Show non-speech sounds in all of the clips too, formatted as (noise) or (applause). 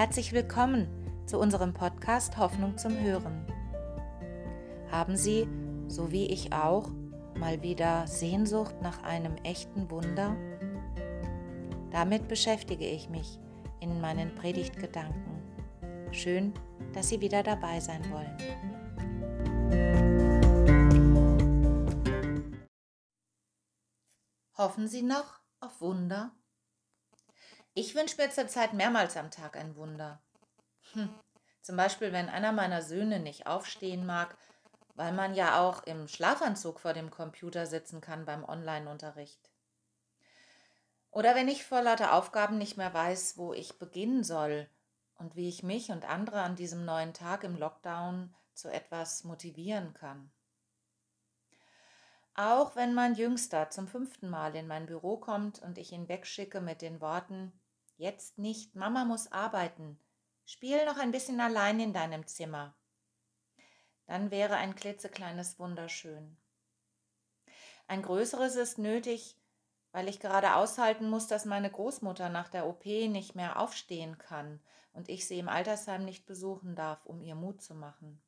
Herzlich willkommen zu unserem Podcast Hoffnung zum Hören. Haben Sie, so wie ich auch, mal wieder Sehnsucht nach einem echten Wunder? Damit beschäftige ich mich in meinen Predigtgedanken. Schön, dass Sie wieder dabei sein wollen. Hoffen Sie noch auf Wunder? Ich wünsche mir zurzeit mehrmals am Tag ein Wunder. Hm. Zum Beispiel, wenn einer meiner Söhne nicht aufstehen mag, weil man ja auch im Schlafanzug vor dem Computer sitzen kann beim Online-Unterricht. Oder wenn ich vor lauter Aufgaben nicht mehr weiß, wo ich beginnen soll und wie ich mich und andere an diesem neuen Tag im Lockdown zu etwas motivieren kann. Auch wenn mein Jüngster zum fünften Mal in mein Büro kommt und ich ihn wegschicke mit den Worten, Jetzt nicht, Mama muss arbeiten. Spiel noch ein bisschen allein in deinem Zimmer. Dann wäre ein klitzekleines Wunder schön. Ein größeres ist nötig, weil ich gerade aushalten muss, dass meine Großmutter nach der OP nicht mehr aufstehen kann und ich sie im Altersheim nicht besuchen darf, um ihr Mut zu machen.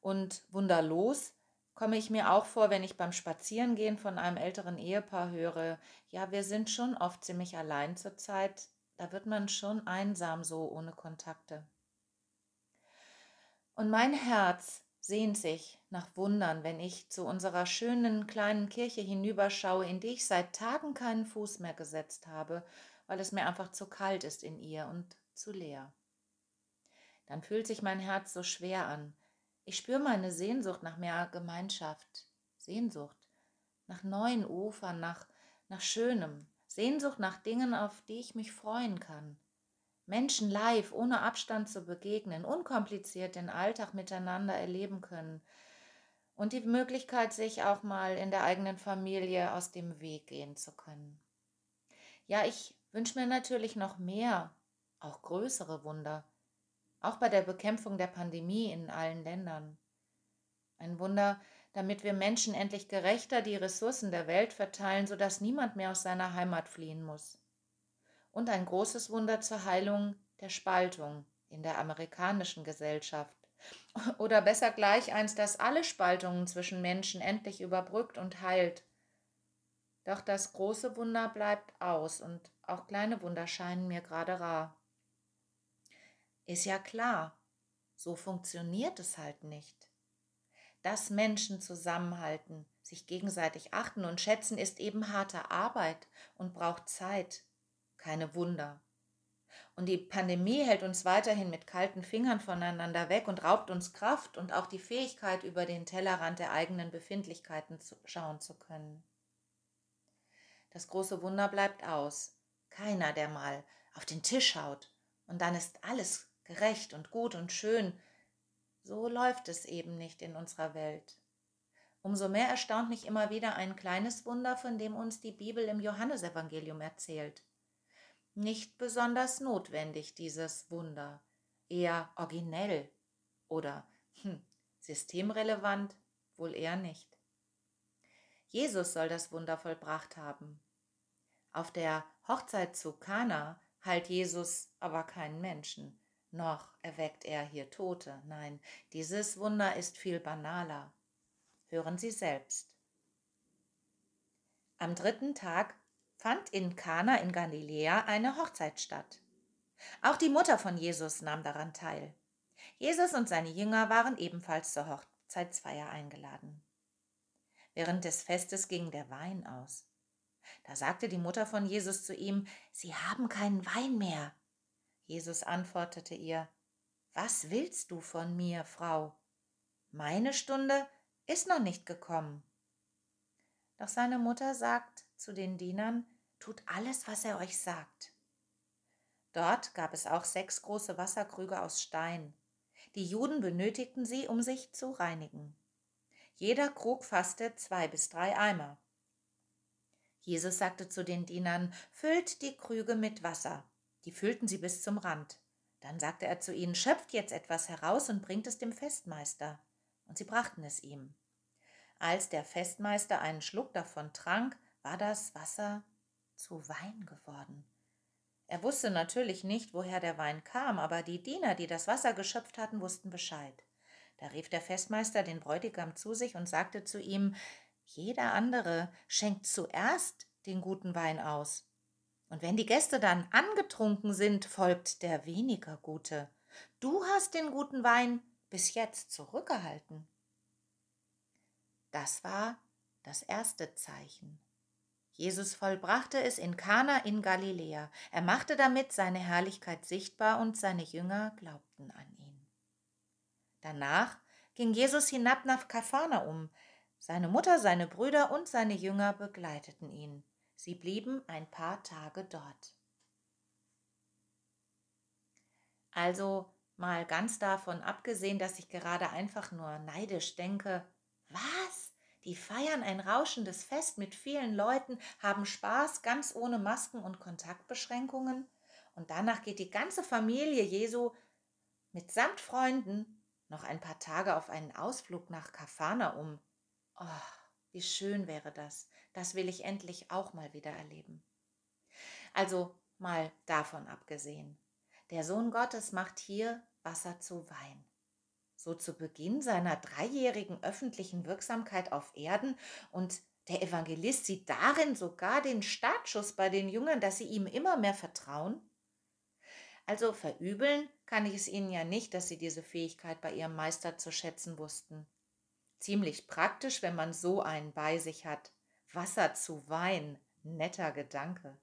Und wunderlos komme ich mir auch vor, wenn ich beim Spazierengehen von einem älteren Ehepaar höre, ja, wir sind schon oft ziemlich allein zur Zeit, da wird man schon einsam so ohne Kontakte. Und mein Herz sehnt sich nach Wundern, wenn ich zu unserer schönen kleinen Kirche hinüberschaue, in die ich seit Tagen keinen Fuß mehr gesetzt habe, weil es mir einfach zu kalt ist in ihr und zu leer. Dann fühlt sich mein Herz so schwer an, ich spüre meine Sehnsucht nach mehr Gemeinschaft, Sehnsucht nach neuen Ufern, nach, nach Schönem, Sehnsucht nach Dingen, auf die ich mich freuen kann. Menschen live, ohne Abstand zu begegnen, unkompliziert den Alltag miteinander erleben können und die Möglichkeit, sich auch mal in der eigenen Familie aus dem Weg gehen zu können. Ja, ich wünsche mir natürlich noch mehr, auch größere Wunder, auch bei der Bekämpfung der Pandemie in allen Ländern. Ein Wunder, damit wir Menschen endlich gerechter die Ressourcen der Welt verteilen, sodass niemand mehr aus seiner Heimat fliehen muss. Und ein großes Wunder zur Heilung der Spaltung in der amerikanischen Gesellschaft. (laughs) Oder besser gleich eins, das alle Spaltungen zwischen Menschen endlich überbrückt und heilt. Doch das große Wunder bleibt aus und auch kleine Wunder scheinen mir gerade rar. Ist ja klar, so funktioniert es halt nicht. Dass Menschen zusammenhalten, sich gegenseitig achten und schätzen, ist eben harte Arbeit und braucht Zeit, keine Wunder. Und die Pandemie hält uns weiterhin mit kalten Fingern voneinander weg und raubt uns Kraft und auch die Fähigkeit, über den Tellerrand der eigenen Befindlichkeiten zu schauen zu können. Das große Wunder bleibt aus. Keiner, der mal auf den Tisch schaut, und dann ist alles gerecht und gut und schön. So läuft es eben nicht in unserer Welt. Umso mehr erstaunt mich immer wieder ein kleines Wunder, von dem uns die Bibel im Johannesevangelium erzählt. Nicht besonders notwendig dieses Wunder, eher originell oder hm, systemrelevant wohl eher nicht. Jesus soll das Wunder vollbracht haben. Auf der Hochzeit zu Kana heilt Jesus aber keinen Menschen noch erweckt er hier Tote. Nein, dieses Wunder ist viel banaler. Hören Sie selbst. Am dritten Tag fand in Kana in Galiläa eine Hochzeit statt. Auch die Mutter von Jesus nahm daran teil. Jesus und seine Jünger waren ebenfalls zur Hochzeitsfeier eingeladen. Während des Festes ging der Wein aus. Da sagte die Mutter von Jesus zu ihm, Sie haben keinen Wein mehr. Jesus antwortete ihr, Was willst du von mir, Frau? Meine Stunde ist noch nicht gekommen. Doch seine Mutter sagt zu den Dienern, Tut alles, was er euch sagt. Dort gab es auch sechs große Wasserkrüge aus Stein. Die Juden benötigten sie, um sich zu reinigen. Jeder Krug fasste zwei bis drei Eimer. Jesus sagte zu den Dienern, füllt die Krüge mit Wasser. Die füllten sie bis zum Rand. Dann sagte er zu ihnen, schöpft jetzt etwas heraus und bringt es dem Festmeister. Und sie brachten es ihm. Als der Festmeister einen Schluck davon trank, war das Wasser zu Wein geworden. Er wusste natürlich nicht, woher der Wein kam, aber die Diener, die das Wasser geschöpft hatten, wussten Bescheid. Da rief der Festmeister den Bräutigam zu sich und sagte zu ihm Jeder andere schenkt zuerst den guten Wein aus. Und wenn die Gäste dann angetrunken sind, folgt der weniger gute. Du hast den guten Wein bis jetzt zurückgehalten. Das war das erste Zeichen. Jesus vollbrachte es in Kana in Galiläa. Er machte damit seine Herrlichkeit sichtbar und seine Jünger glaubten an ihn. Danach ging Jesus hinab nach Kapharnaum. Seine Mutter, seine Brüder und seine Jünger begleiteten ihn. Sie blieben ein paar Tage dort. Also mal ganz davon abgesehen, dass ich gerade einfach nur neidisch denke, was? Die feiern ein rauschendes Fest mit vielen Leuten, haben Spaß ganz ohne Masken und Kontaktbeschränkungen. Und danach geht die ganze Familie Jesu mitsamt Freunden noch ein paar Tage auf einen Ausflug nach Kafana um. Oh, wie schön wäre das. Das will ich endlich auch mal wieder erleben. Also mal davon abgesehen. Der Sohn Gottes macht hier Wasser zu Wein so zu Beginn seiner dreijährigen öffentlichen Wirksamkeit auf Erden und der Evangelist sieht darin sogar den Startschuss bei den Jüngern, dass sie ihm immer mehr vertrauen? Also verübeln kann ich es ihnen ja nicht, dass sie diese Fähigkeit bei ihrem Meister zu schätzen wussten. Ziemlich praktisch, wenn man so einen bei sich hat. Wasser zu Wein, netter Gedanke.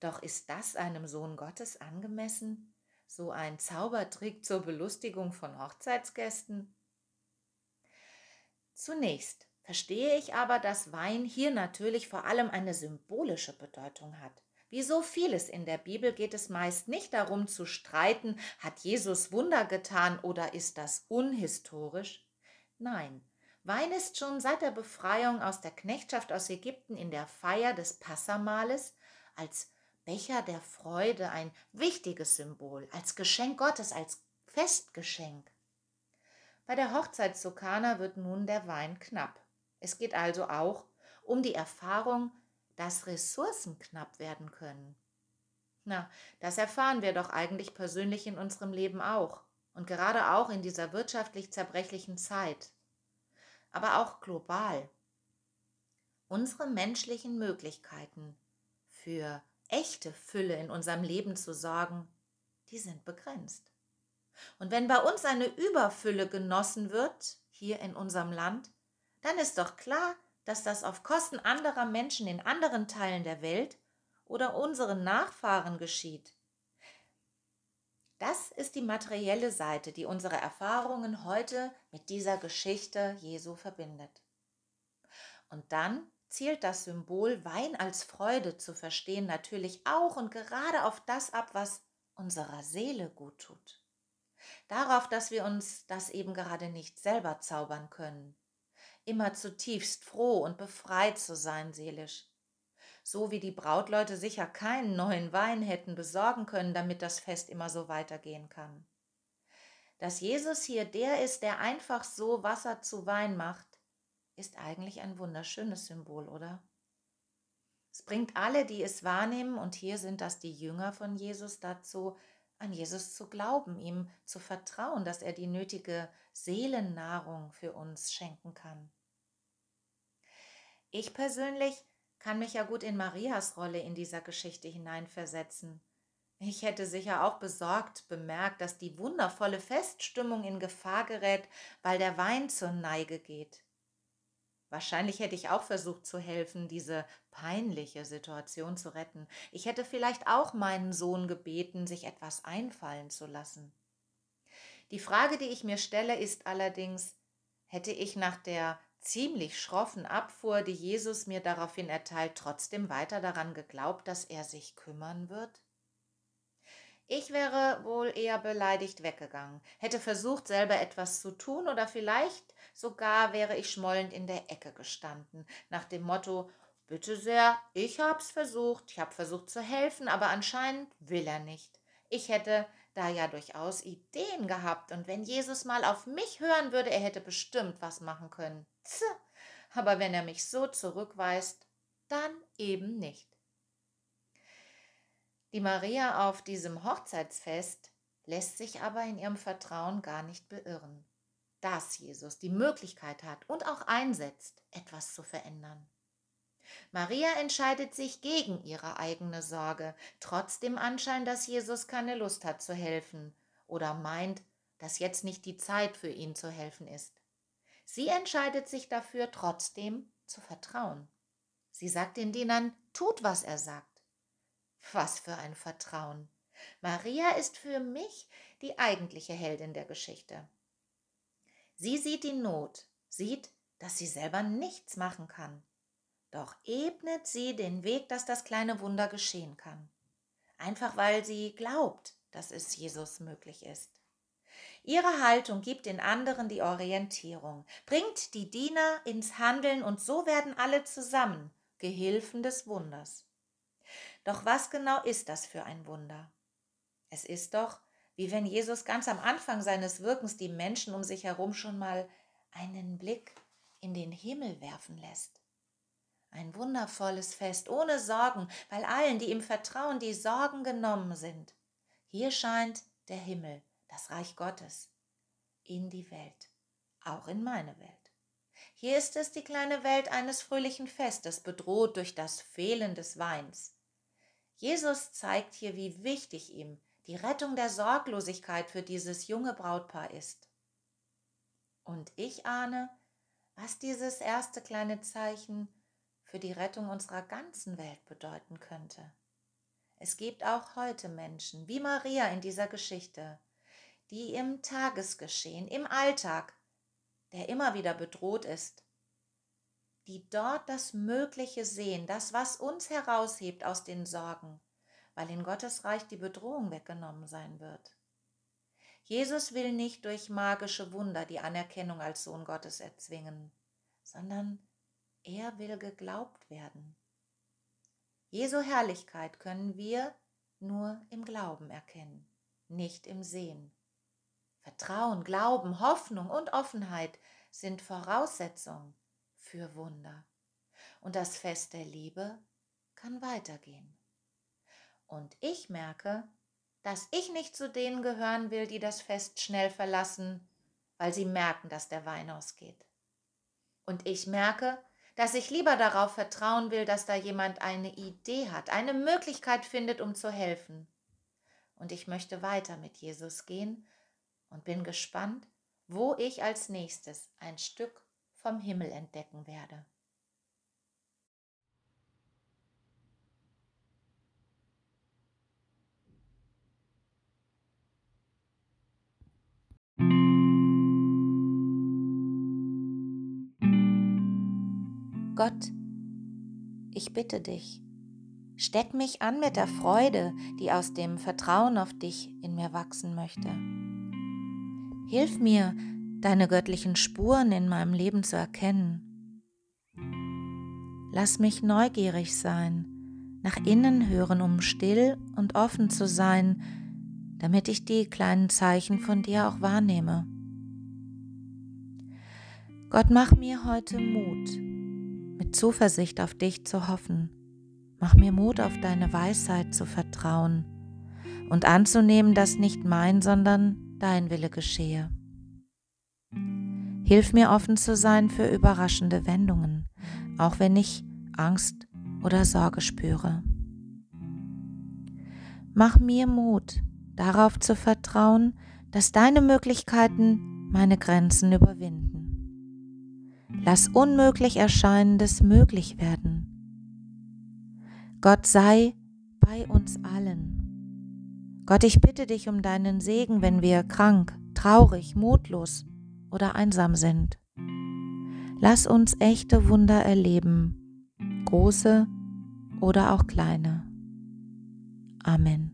Doch ist das einem Sohn Gottes angemessen? so ein Zaubertrick zur Belustigung von Hochzeitsgästen? Zunächst verstehe ich aber, dass Wein hier natürlich vor allem eine symbolische Bedeutung hat. Wie so vieles in der Bibel geht es meist nicht darum zu streiten, hat Jesus Wunder getan oder ist das unhistorisch? Nein, Wein ist schon seit der Befreiung aus der Knechtschaft aus Ägypten in der Feier des Passamales als Becher der Freude ein wichtiges Symbol, als Geschenk Gottes, als Festgeschenk. Bei der Hochzeit zu Kana wird nun der Wein knapp. Es geht also auch um die Erfahrung, dass Ressourcen knapp werden können. Na, das erfahren wir doch eigentlich persönlich in unserem Leben auch und gerade auch in dieser wirtschaftlich zerbrechlichen Zeit, aber auch global. Unsere menschlichen Möglichkeiten für echte Fülle in unserem Leben zu sorgen, die sind begrenzt. Und wenn bei uns eine Überfülle genossen wird, hier in unserem Land, dann ist doch klar, dass das auf Kosten anderer Menschen in anderen Teilen der Welt oder unseren Nachfahren geschieht. Das ist die materielle Seite, die unsere Erfahrungen heute mit dieser Geschichte Jesu verbindet. Und dann zielt das Symbol Wein als Freude zu verstehen natürlich auch und gerade auf das ab, was unserer Seele gut tut. Darauf, dass wir uns das eben gerade nicht selber zaubern können. Immer zutiefst froh und befreit zu sein seelisch. So wie die Brautleute sicher keinen neuen Wein hätten besorgen können, damit das Fest immer so weitergehen kann. Dass Jesus hier der ist, der einfach so Wasser zu Wein macht, ist eigentlich ein wunderschönes Symbol, oder? Es bringt alle, die es wahrnehmen, und hier sind das die Jünger von Jesus, dazu, an Jesus zu glauben, ihm zu vertrauen, dass er die nötige Seelennahrung für uns schenken kann. Ich persönlich kann mich ja gut in Marias Rolle in dieser Geschichte hineinversetzen. Ich hätte sicher auch besorgt bemerkt, dass die wundervolle Feststimmung in Gefahr gerät, weil der Wein zur Neige geht. Wahrscheinlich hätte ich auch versucht zu helfen, diese peinliche Situation zu retten. Ich hätte vielleicht auch meinen Sohn gebeten, sich etwas einfallen zu lassen. Die Frage, die ich mir stelle, ist allerdings, hätte ich nach der ziemlich schroffen Abfuhr, die Jesus mir daraufhin erteilt, trotzdem weiter daran geglaubt, dass er sich kümmern wird? Ich wäre wohl eher beleidigt weggegangen, hätte versucht, selber etwas zu tun oder vielleicht sogar wäre ich schmollend in der Ecke gestanden, nach dem Motto Bitte sehr, ich hab's versucht, ich hab versucht zu helfen, aber anscheinend will er nicht. Ich hätte da ja durchaus Ideen gehabt, und wenn Jesus mal auf mich hören würde, er hätte bestimmt was machen können. Tch, aber wenn er mich so zurückweist, dann eben nicht. Die Maria auf diesem Hochzeitsfest lässt sich aber in ihrem Vertrauen gar nicht beirren, dass Jesus die Möglichkeit hat und auch einsetzt, etwas zu verändern. Maria entscheidet sich gegen ihre eigene Sorge, trotz dem Anschein, dass Jesus keine Lust hat zu helfen oder meint, dass jetzt nicht die Zeit für ihn zu helfen ist. Sie entscheidet sich dafür, trotzdem zu vertrauen. Sie sagt den Dienern, tut, was er sagt. Was für ein Vertrauen. Maria ist für mich die eigentliche Heldin der Geschichte. Sie sieht die Not, sieht, dass sie selber nichts machen kann. Doch ebnet sie den Weg, dass das kleine Wunder geschehen kann. Einfach weil sie glaubt, dass es Jesus möglich ist. Ihre Haltung gibt den anderen die Orientierung, bringt die Diener ins Handeln und so werden alle zusammen Gehilfen des Wunders. Doch was genau ist das für ein Wunder? Es ist doch, wie wenn Jesus ganz am Anfang seines Wirkens die Menschen um sich herum schon mal einen Blick in den Himmel werfen lässt. Ein wundervolles Fest, ohne Sorgen, weil allen, die im Vertrauen die Sorgen genommen sind. Hier scheint der Himmel, das Reich Gottes, in die Welt, auch in meine Welt. Hier ist es die kleine Welt eines fröhlichen Festes, bedroht durch das Fehlen des Weins. Jesus zeigt hier, wie wichtig ihm die Rettung der Sorglosigkeit für dieses junge Brautpaar ist. Und ich ahne, was dieses erste kleine Zeichen für die Rettung unserer ganzen Welt bedeuten könnte. Es gibt auch heute Menschen, wie Maria in dieser Geschichte, die im Tagesgeschehen, im Alltag, der immer wieder bedroht ist, die dort das Mögliche sehen, das, was uns heraushebt aus den Sorgen, weil in Gottes Reich die Bedrohung weggenommen sein wird. Jesus will nicht durch magische Wunder die Anerkennung als Sohn Gottes erzwingen, sondern er will geglaubt werden. Jesu Herrlichkeit können wir nur im Glauben erkennen, nicht im Sehen. Vertrauen, Glauben, Hoffnung und Offenheit sind Voraussetzungen für Wunder. Und das Fest der Liebe kann weitergehen. Und ich merke, dass ich nicht zu denen gehören will, die das Fest schnell verlassen, weil sie merken, dass der Wein ausgeht. Und ich merke, dass ich lieber darauf vertrauen will, dass da jemand eine Idee hat, eine Möglichkeit findet, um zu helfen. Und ich möchte weiter mit Jesus gehen und bin gespannt, wo ich als nächstes ein Stück vom Himmel entdecken werde. Gott, ich bitte dich, steck mich an mit der Freude, die aus dem Vertrauen auf dich in mir wachsen möchte. Hilf mir, deine göttlichen Spuren in meinem Leben zu erkennen. Lass mich neugierig sein, nach innen hören, um still und offen zu sein, damit ich die kleinen Zeichen von dir auch wahrnehme. Gott, mach mir heute Mut, mit Zuversicht auf dich zu hoffen. Mach mir Mut, auf deine Weisheit zu vertrauen und anzunehmen, dass nicht mein, sondern dein Wille geschehe. Hilf mir offen zu sein für überraschende Wendungen, auch wenn ich Angst oder Sorge spüre. Mach mir Mut, darauf zu vertrauen, dass deine Möglichkeiten meine Grenzen überwinden. Lass unmöglich Erscheinendes möglich werden. Gott sei bei uns allen. Gott, ich bitte dich um deinen Segen, wenn wir krank, traurig, mutlos oder einsam sind. Lass uns echte Wunder erleben, große oder auch kleine. Amen.